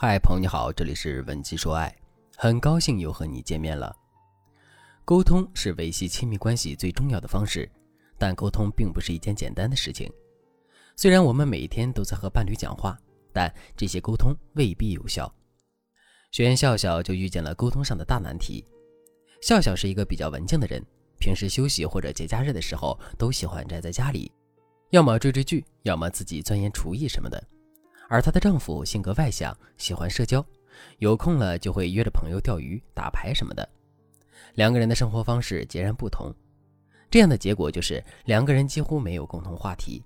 嗨，朋友你好，这里是文姬说爱，很高兴又和你见面了。沟通是维系亲密关系最重要的方式，但沟通并不是一件简单的事情。虽然我们每天都在和伴侣讲话，但这些沟通未必有效。学员笑笑就遇见了沟通上的大难题。笑笑是一个比较文静的人，平时休息或者节假日的时候都喜欢宅在家里，要么追追剧，要么自己钻研厨艺什么的。而她的丈夫性格外向，喜欢社交，有空了就会约着朋友钓鱼、打牌什么的。两个人的生活方式截然不同，这样的结果就是两个人几乎没有共同话题。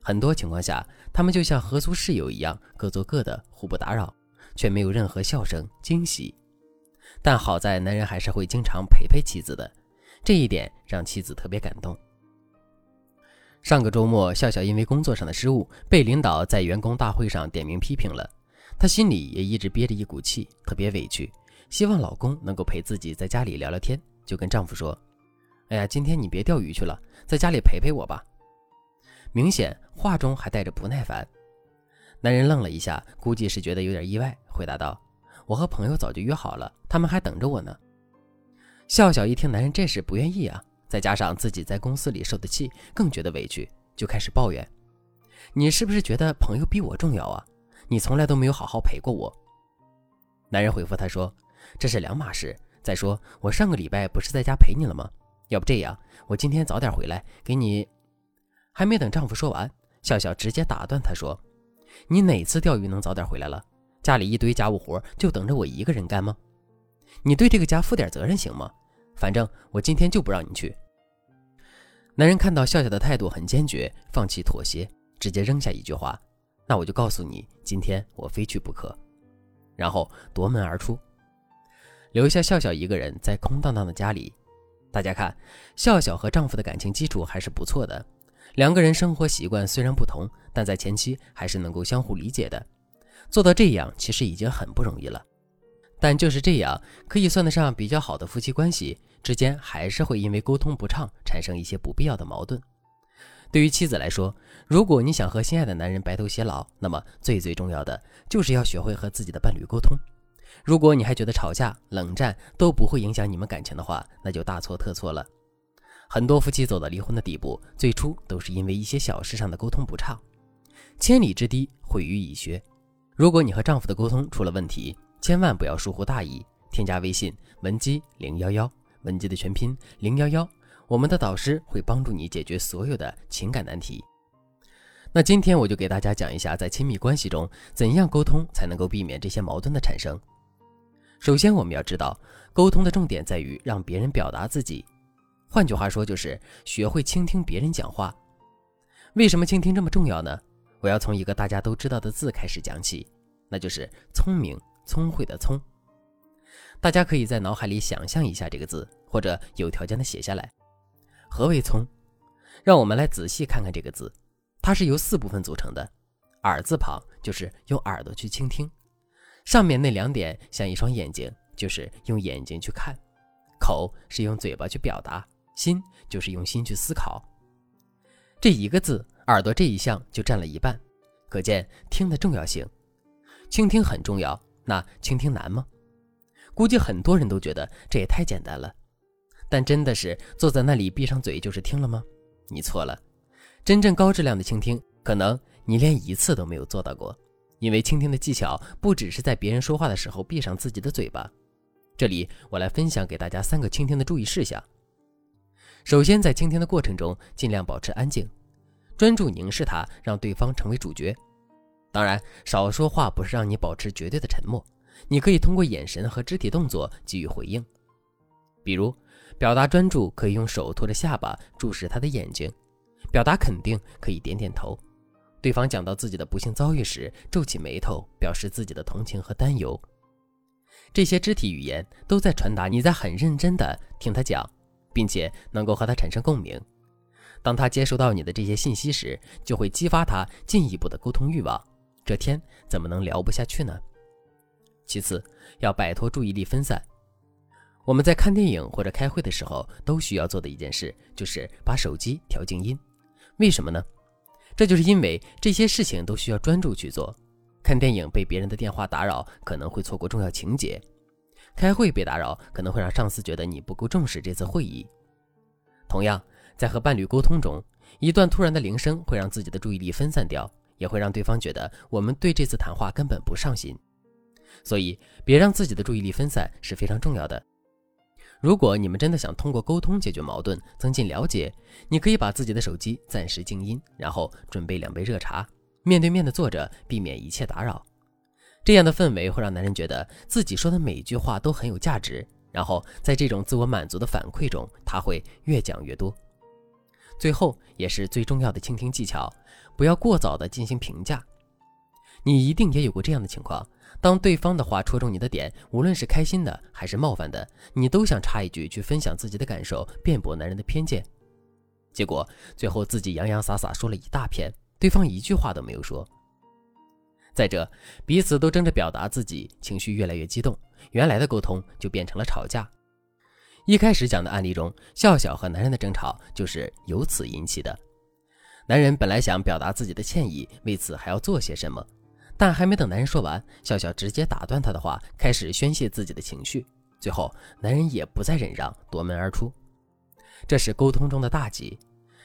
很多情况下，他们就像合租室友一样，各做各的，互不打扰，却没有任何笑声、惊喜。但好在男人还是会经常陪陪妻子的，这一点让妻子特别感动。上个周末，笑笑因为工作上的失误被领导在员工大会上点名批评了，她心里也一直憋着一股气，特别委屈，希望老公能够陪自己在家里聊聊天，就跟丈夫说：“哎呀，今天你别钓鱼去了，在家里陪陪我吧。”明显话中还带着不耐烦。男人愣了一下，估计是觉得有点意外，回答道：“我和朋友早就约好了，他们还等着我呢。”笑笑一听男人这是不愿意啊。再加上自己在公司里受的气，更觉得委屈，就开始抱怨：“你是不是觉得朋友比我重要啊？你从来都没有好好陪过我。”男人回复她说：“这是两码事。再说我上个礼拜不是在家陪你了吗？要不这样，我今天早点回来给你。”还没等丈夫说完，笑笑直接打断他说：“你哪次钓鱼能早点回来了？家里一堆家务活就等着我一个人干吗？你对这个家负点责任行吗？反正我今天就不让你去。”男人看到笑笑的态度很坚决，放弃妥协，直接扔下一句话：“那我就告诉你，今天我非去不可。”然后夺门而出，留下笑笑一个人在空荡荡的家里。大家看，笑笑和丈夫的感情基础还是不错的，两个人生活习惯虽然不同，但在前期还是能够相互理解的。做到这样，其实已经很不容易了。但就是这样，可以算得上比较好的夫妻关系。之间还是会因为沟通不畅产生一些不必要的矛盾。对于妻子来说，如果你想和心爱的男人白头偕老，那么最最重要的就是要学会和自己的伴侣沟通。如果你还觉得吵架、冷战都不会影响你们感情的话，那就大错特错了。很多夫妻走到离婚的地步，最初都是因为一些小事上的沟通不畅。千里之堤，毁于蚁穴。如果你和丈夫的沟通出了问题，千万不要疏忽大意，添加微信文姬零幺幺。文姬的全拼零幺幺，我们的导师会帮助你解决所有的情感难题。那今天我就给大家讲一下，在亲密关系中怎样沟通才能够避免这些矛盾的产生。首先，我们要知道，沟通的重点在于让别人表达自己，换句话说，就是学会倾听别人讲话。为什么倾听这么重要呢？我要从一个大家都知道的字开始讲起，那就是聪明、聪慧的聪。大家可以在脑海里想象一下这个字，或者有条件的写下来。何为聪？让我们来仔细看看这个字，它是由四部分组成的。耳字旁就是用耳朵去倾听，上面那两点像一双眼睛，就是用眼睛去看。口是用嘴巴去表达，心就是用心去思考。这一个字，耳朵这一项就占了一半，可见听的重要性。倾听很重要，那倾听难吗？估计很多人都觉得这也太简单了，但真的是坐在那里闭上嘴就是听了吗？你错了，真正高质量的倾听，可能你连一次都没有做到过。因为倾听的技巧不只是在别人说话的时候闭上自己的嘴巴。这里我来分享给大家三个倾听的注意事项。首先，在倾听的过程中，尽量保持安静，专注凝视他，让对方成为主角。当然，少说话不是让你保持绝对的沉默。你可以通过眼神和肢体动作给予回应，比如表达专注可以用手托着下巴注视他的眼睛，表达肯定可以点点头。对方讲到自己的不幸遭遇时，皱起眉头表示自己的同情和担忧。这些肢体语言都在传达你在很认真的听他讲，并且能够和他产生共鸣。当他接收到你的这些信息时，就会激发他进一步的沟通欲望。这天怎么能聊不下去呢？其次，要摆脱注意力分散。我们在看电影或者开会的时候，都需要做的一件事，就是把手机调静音。为什么呢？这就是因为这些事情都需要专注去做。看电影被别人的电话打扰，可能会错过重要情节；开会被打扰，可能会让上司觉得你不够重视这次会议。同样，在和伴侣沟通中，一段突然的铃声会让自己的注意力分散掉，也会让对方觉得我们对这次谈话根本不上心。所以，别让自己的注意力分散是非常重要的。如果你们真的想通过沟通解决矛盾、增进了解，你可以把自己的手机暂时静音，然后准备两杯热茶，面对面的坐着，避免一切打扰。这样的氛围会让男人觉得自己说的每一句话都很有价值，然后在这种自我满足的反馈中，他会越讲越多。最后，也是最重要的倾听技巧，不要过早的进行评价。你一定也有过这样的情况。当对方的话戳中你的点，无论是开心的还是冒犯的，你都想插一句去分享自己的感受，辩驳男人的偏见，结果最后自己洋洋洒洒说了一大片，对方一句话都没有说。再者，彼此都争着表达自己，情绪越来越激动，原来的沟通就变成了吵架。一开始讲的案例中，笑笑和男人的争吵就是由此引起的。男人本来想表达自己的歉意，为此还要做些什么。但还没等男人说完，笑笑直接打断他的话，开始宣泄自己的情绪。最后，男人也不再忍让，夺门而出。这是沟通中的大忌。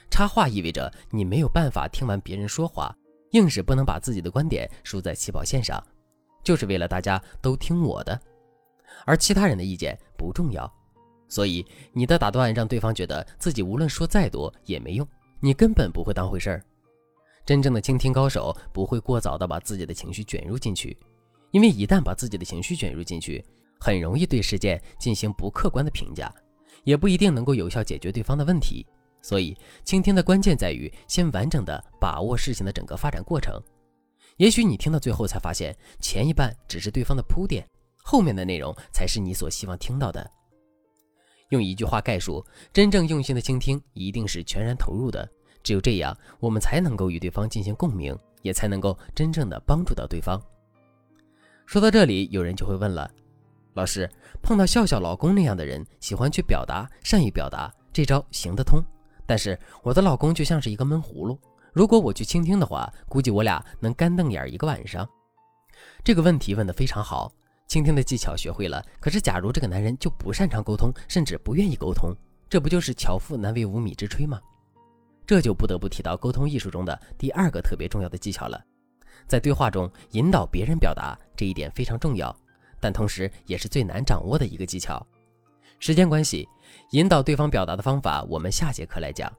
插话意味着你没有办法听完别人说话，硬是不能把自己的观点输在起跑线上，就是为了大家都听我的，而其他人的意见不重要。所以，你的打断让对方觉得自己无论说再多也没用，你根本不会当回事儿。真正的倾听高手不会过早的把自己的情绪卷入进去，因为一旦把自己的情绪卷入进去，很容易对事件进行不客观的评价，也不一定能够有效解决对方的问题。所以，倾听的关键在于先完整的把握事情的整个发展过程。也许你听到最后才发现，前一半只是对方的铺垫，后面的内容才是你所希望听到的。用一句话概述，真正用心的倾听一定是全然投入的。只有这样，我们才能够与对方进行共鸣，也才能够真正的帮助到对方。说到这里，有人就会问了：老师，碰到笑笑老公那样的人，喜欢去表达，善于表达，这招行得通？但是我的老公就像是一个闷葫芦，如果我去倾听的话，估计我俩能干瞪眼一个晚上。这个问题问得非常好，倾听的技巧学会了，可是假如这个男人就不擅长沟通，甚至不愿意沟通，这不就是巧妇难为无米之炊吗？这就不得不提到沟通艺术中的第二个特别重要的技巧了，在对话中引导别人表达这一点非常重要，但同时也是最难掌握的一个技巧。时间关系，引导对方表达的方法我们下节课来讲。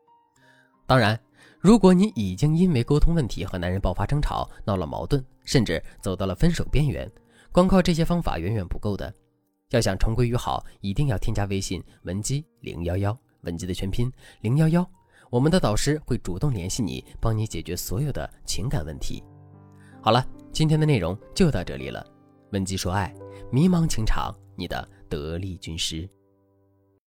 当然，如果你已经因为沟通问题和男人爆发争吵、闹了矛盾，甚至走到了分手边缘，光靠这些方法远远不够的。要想重归于好，一定要添加微信文姬零幺幺，文姬的全拼零幺幺。我们的导师会主动联系你，帮你解决所有的情感问题。好了，今天的内容就到这里了。文姬说爱，迷茫情场，你的得力军师。